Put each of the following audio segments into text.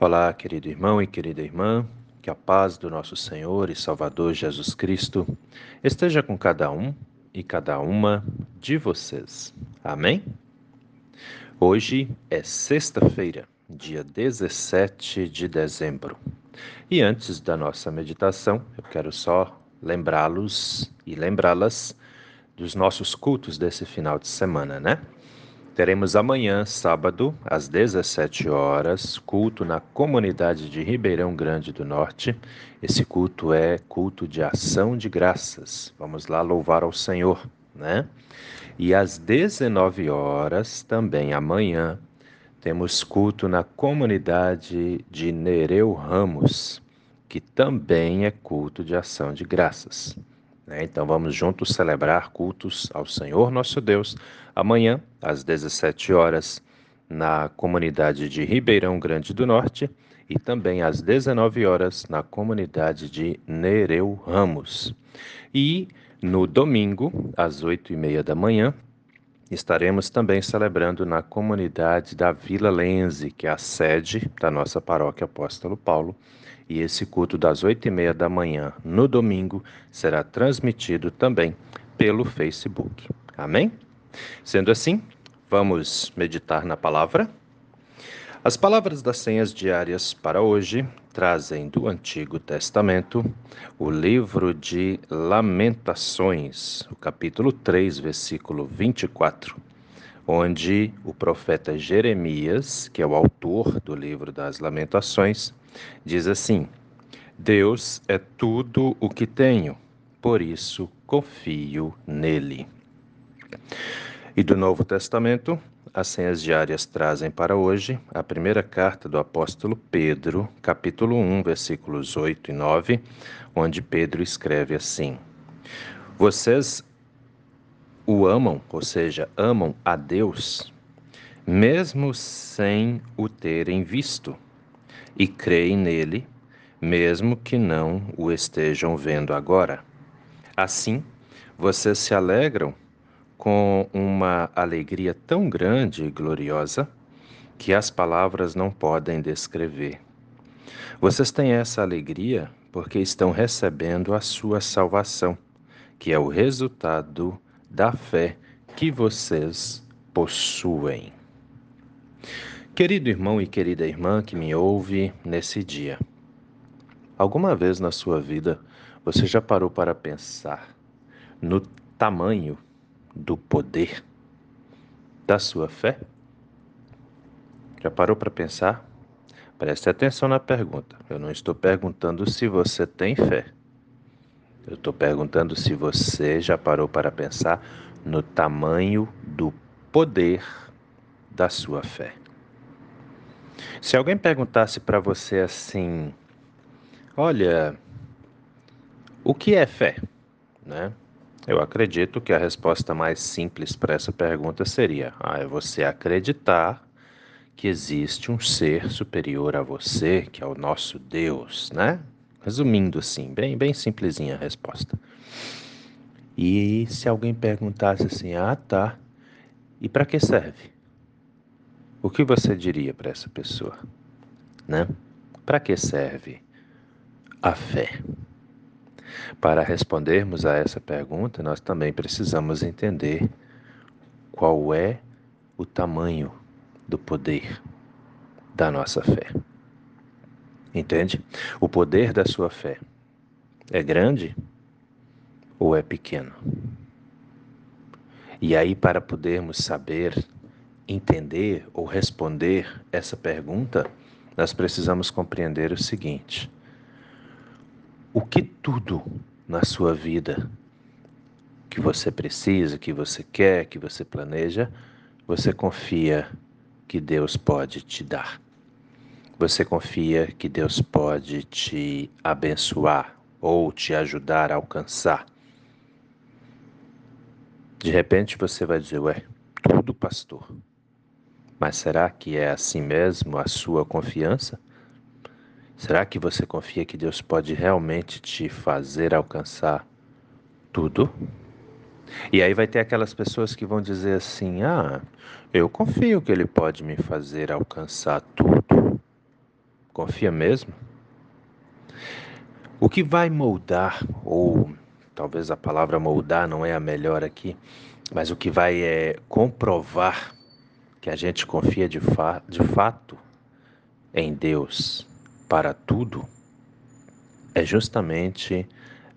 Olá, querido irmão e querida irmã, que a paz do nosso Senhor e Salvador Jesus Cristo esteja com cada um e cada uma de vocês. Amém? Hoje é sexta-feira, dia 17 de dezembro. E antes da nossa meditação, eu quero só lembrá-los e lembrá-las dos nossos cultos desse final de semana, né? Teremos amanhã, sábado, às 17 horas, culto na comunidade de Ribeirão Grande do Norte. Esse culto é culto de ação de graças. Vamos lá louvar ao Senhor, né? E às 19 horas, também amanhã, temos culto na comunidade de Nereu Ramos, que também é culto de ação de graças. Né? Então vamos juntos celebrar cultos ao Senhor nosso Deus amanhã, às 17 horas, na comunidade de Ribeirão Grande do Norte e também às 19 horas na comunidade de Nereu Ramos. E no domingo, às 8 e meia da manhã, estaremos também celebrando na comunidade da Vila Lenze, que é a sede da nossa paróquia Apóstolo Paulo, e esse culto das oito e meia da manhã no domingo será transmitido também pelo Facebook. Amém? Sendo assim, vamos meditar na palavra. As palavras das senhas diárias para hoje trazem do Antigo Testamento o livro de Lamentações, o capítulo 3, versículo 24, onde o profeta Jeremias, que é o autor do livro das Lamentações, Diz assim: Deus é tudo o que tenho, por isso confio nele. E do Novo Testamento, as senhas diárias trazem para hoje a primeira carta do apóstolo Pedro, capítulo 1, versículos 8 e 9, onde Pedro escreve assim: Vocês o amam, ou seja, amam a Deus, mesmo sem o terem visto e creem nele, mesmo que não o estejam vendo agora. Assim, vocês se alegram com uma alegria tão grande e gloriosa que as palavras não podem descrever. Vocês têm essa alegria porque estão recebendo a sua salvação, que é o resultado da fé que vocês possuem. Querido irmão e querida irmã que me ouve nesse dia, alguma vez na sua vida você já parou para pensar no tamanho do poder da sua fé? Já parou para pensar? Preste atenção na pergunta. Eu não estou perguntando se você tem fé. Eu estou perguntando se você já parou para pensar no tamanho do poder da sua fé. Se alguém perguntasse para você assim, olha, o que é fé? Né? Eu acredito que a resposta mais simples para essa pergunta seria: ah, é você acreditar que existe um ser superior a você, que é o nosso Deus, né? Resumindo assim, bem, bem simplesinha a resposta. E se alguém perguntasse assim: ah, tá, e para que serve? O que você diria para essa pessoa? Né? Para que serve a fé? Para respondermos a essa pergunta, nós também precisamos entender qual é o tamanho do poder da nossa fé. Entende? O poder da sua fé é grande ou é pequeno? E aí, para podermos saber entender ou responder essa pergunta, nós precisamos compreender o seguinte: o que tudo na sua vida que você precisa, que você quer, que você planeja, você confia que Deus pode te dar. Você confia que Deus pode te abençoar ou te ajudar a alcançar. De repente você vai dizer, ué, tudo, pastor. Mas será que é assim mesmo a sua confiança? Será que você confia que Deus pode realmente te fazer alcançar tudo? E aí vai ter aquelas pessoas que vão dizer assim: "Ah, eu confio que ele pode me fazer alcançar tudo". Confia mesmo? O que vai moldar, ou talvez a palavra moldar não é a melhor aqui, mas o que vai é comprovar que a gente confia de, fa de fato em Deus para tudo, é justamente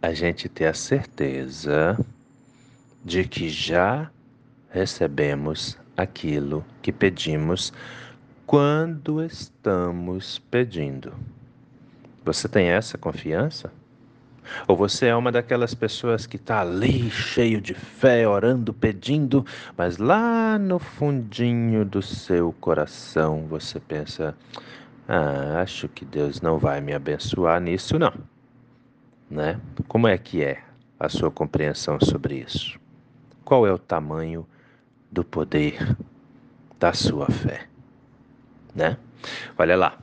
a gente ter a certeza de que já recebemos aquilo que pedimos quando estamos pedindo. Você tem essa confiança? Ou você é uma daquelas pessoas que está ali cheio de fé, orando, pedindo, mas lá no fundinho do seu coração você pensa: ah, acho que Deus não vai me abençoar nisso, não. Né? Como é que é a sua compreensão sobre isso? Qual é o tamanho do poder da sua fé? Né? Olha lá,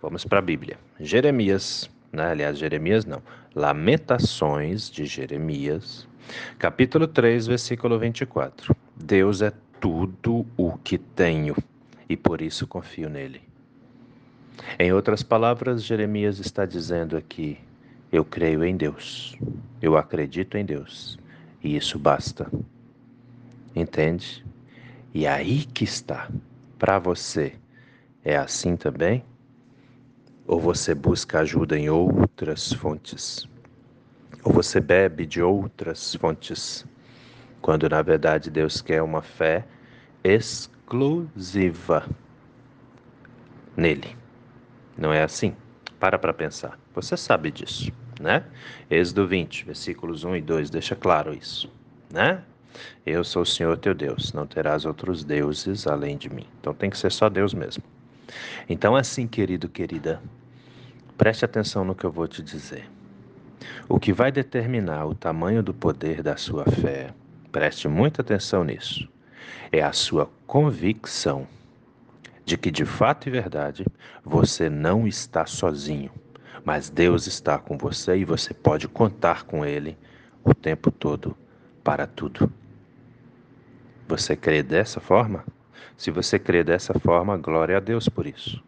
vamos para a Bíblia. Jeremias, né? aliás, Jeremias não, Lamentações de Jeremias, capítulo 3, versículo 24. Deus é tudo o que tenho e por isso confio nele. Em outras palavras, Jeremias está dizendo aqui: eu creio em Deus, eu acredito em Deus, e isso basta. Entende? E aí que está. Para você, é assim também? Ou você busca ajuda em outras fontes? Ou você bebe de outras fontes? Quando na verdade Deus quer uma fé exclusiva nele. Não é assim? Para para pensar. Você sabe disso, né? Êxodo 20, versículos 1 e 2 deixa claro isso, né? Eu sou o Senhor teu Deus, não terás outros deuses além de mim. Então tem que ser só Deus mesmo. Então, assim, querido, querida, preste atenção no que eu vou te dizer. O que vai determinar o tamanho do poder da sua fé, preste muita atenção nisso, é a sua convicção de que de fato e verdade você não está sozinho, mas Deus está com você e você pode contar com Ele o tempo todo para tudo. Você crê dessa forma? Se você crê dessa forma, glória a Deus por isso.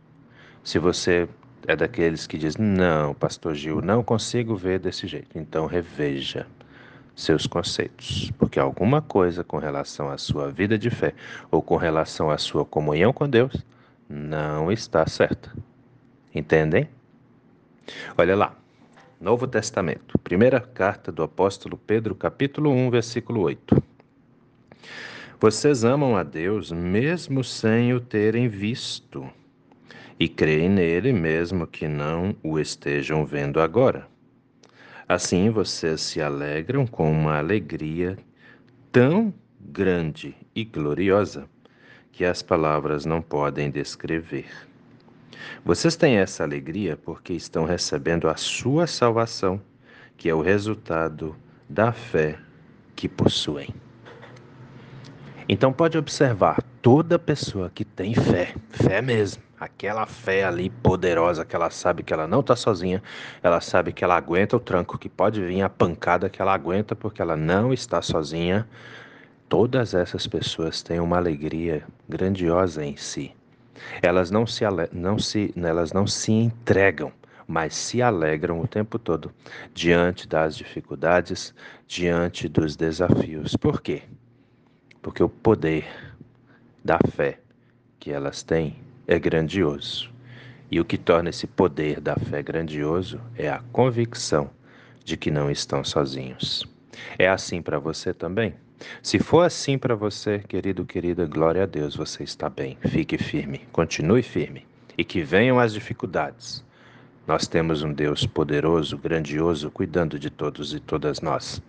Se você é daqueles que diz: "Não, pastor Gil, não consigo ver desse jeito". Então reveja seus conceitos, porque alguma coisa com relação à sua vida de fé ou com relação à sua comunhão com Deus não está certa. Entendem? Olha lá. Novo Testamento, primeira carta do apóstolo Pedro, capítulo 1, versículo 8. Vocês amam a Deus mesmo sem o terem visto, e creem nele mesmo que não o estejam vendo agora. Assim vocês se alegram com uma alegria tão grande e gloriosa que as palavras não podem descrever. Vocês têm essa alegria porque estão recebendo a sua salvação, que é o resultado da fé que possuem. Então pode observar, toda pessoa que tem fé, fé mesmo, aquela fé ali poderosa que ela sabe que ela não está sozinha, ela sabe que ela aguenta o tranco, que pode vir a pancada que ela aguenta porque ela não está sozinha. Todas essas pessoas têm uma alegria grandiosa em si. Elas não se, não se, elas não se entregam, mas se alegram o tempo todo diante das dificuldades, diante dos desafios. Por quê? Porque o poder da fé que elas têm é grandioso. E o que torna esse poder da fé grandioso é a convicção de que não estão sozinhos. É assim para você também? Se for assim para você, querido, querida, glória a Deus, você está bem. Fique firme, continue firme. E que venham as dificuldades. Nós temos um Deus poderoso, grandioso, cuidando de todos e todas nós.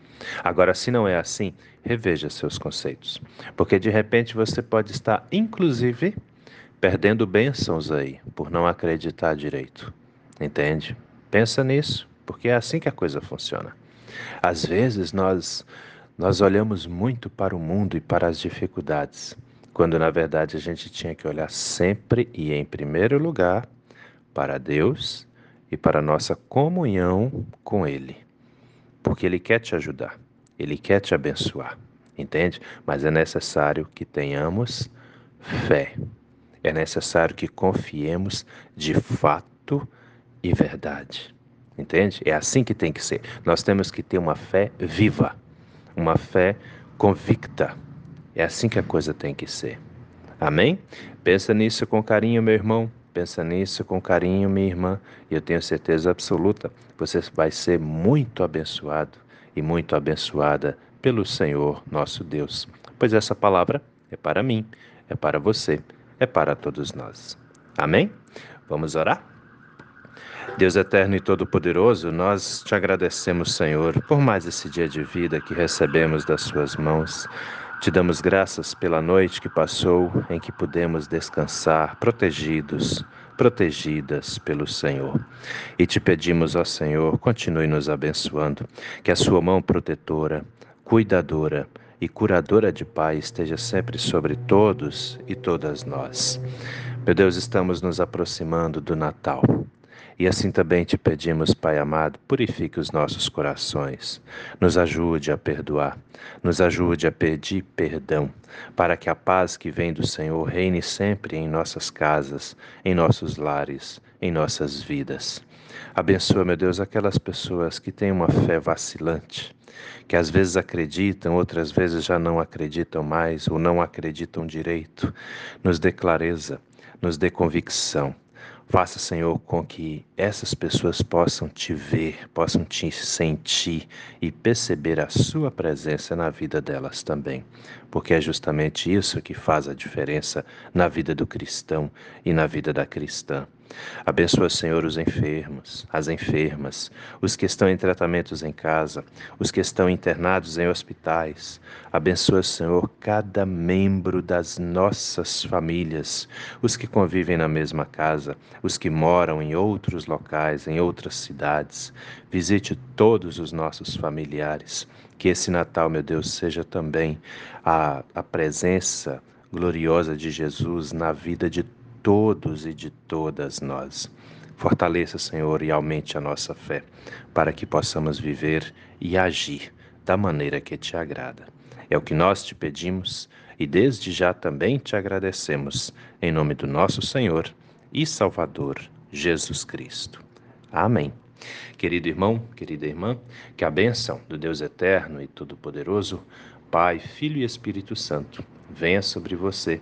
Agora, se não é assim, reveja seus conceitos, porque de repente você pode estar, inclusive, perdendo bênçãos aí por não acreditar direito. Entende? Pensa nisso, porque é assim que a coisa funciona. Às vezes nós nós olhamos muito para o mundo e para as dificuldades, quando na verdade a gente tinha que olhar sempre e em primeiro lugar para Deus e para nossa comunhão com Ele porque Ele quer te ajudar, Ele quer te abençoar, entende? Mas é necessário que tenhamos fé, é necessário que confiemos de fato e verdade. Entende? É assim que tem que ser. Nós temos que ter uma fé viva, uma fé convicta. É assim que a coisa tem que ser. Amém? Pensa nisso com carinho, meu irmão. Pensa nisso com carinho, minha irmã, e eu tenho certeza absoluta, você vai ser muito abençoado e muito abençoada pelo Senhor nosso Deus. Pois essa palavra é para mim, é para você, é para todos nós. Amém? Vamos orar? Deus eterno e todo-poderoso, nós te agradecemos, Senhor, por mais esse dia de vida que recebemos das Suas mãos. Te damos graças pela noite que passou, em que pudemos descansar protegidos, protegidas pelo Senhor. E te pedimos, ó Senhor, continue nos abençoando, que a Sua mão protetora, cuidadora e curadora de paz esteja sempre sobre todos e todas nós. Meu Deus, estamos nos aproximando do Natal. E assim também te pedimos, Pai amado, purifique os nossos corações, nos ajude a perdoar, nos ajude a pedir perdão, para que a paz que vem do Senhor reine sempre em nossas casas, em nossos lares, em nossas vidas. Abençoa, meu Deus, aquelas pessoas que têm uma fé vacilante, que às vezes acreditam, outras vezes já não acreditam mais ou não acreditam direito. Nos dê clareza, nos dê convicção Faça, Senhor, com que essas pessoas possam te ver, possam te sentir e perceber a Sua presença na vida delas também, porque é justamente isso que faz a diferença na vida do cristão e na vida da cristã. Abençoa, Senhor, os enfermos, as enfermas, os que estão em tratamentos em casa, os que estão internados em hospitais. Abençoa, Senhor, cada membro das nossas famílias, os que convivem na mesma casa, os que moram em outros locais, em outras cidades. Visite todos os nossos familiares. Que esse Natal, meu Deus, seja também a, a presença gloriosa de Jesus na vida de todos e de todas nós. Fortaleça, Senhor, e aumente a nossa fé, para que possamos viver e agir da maneira que te agrada. É o que nós te pedimos e desde já também te agradecemos, em nome do nosso Senhor e Salvador Jesus Cristo. Amém. Querido irmão, querida irmã, que a bênção do Deus eterno e todo-poderoso, Pai, Filho e Espírito Santo, venha sobre você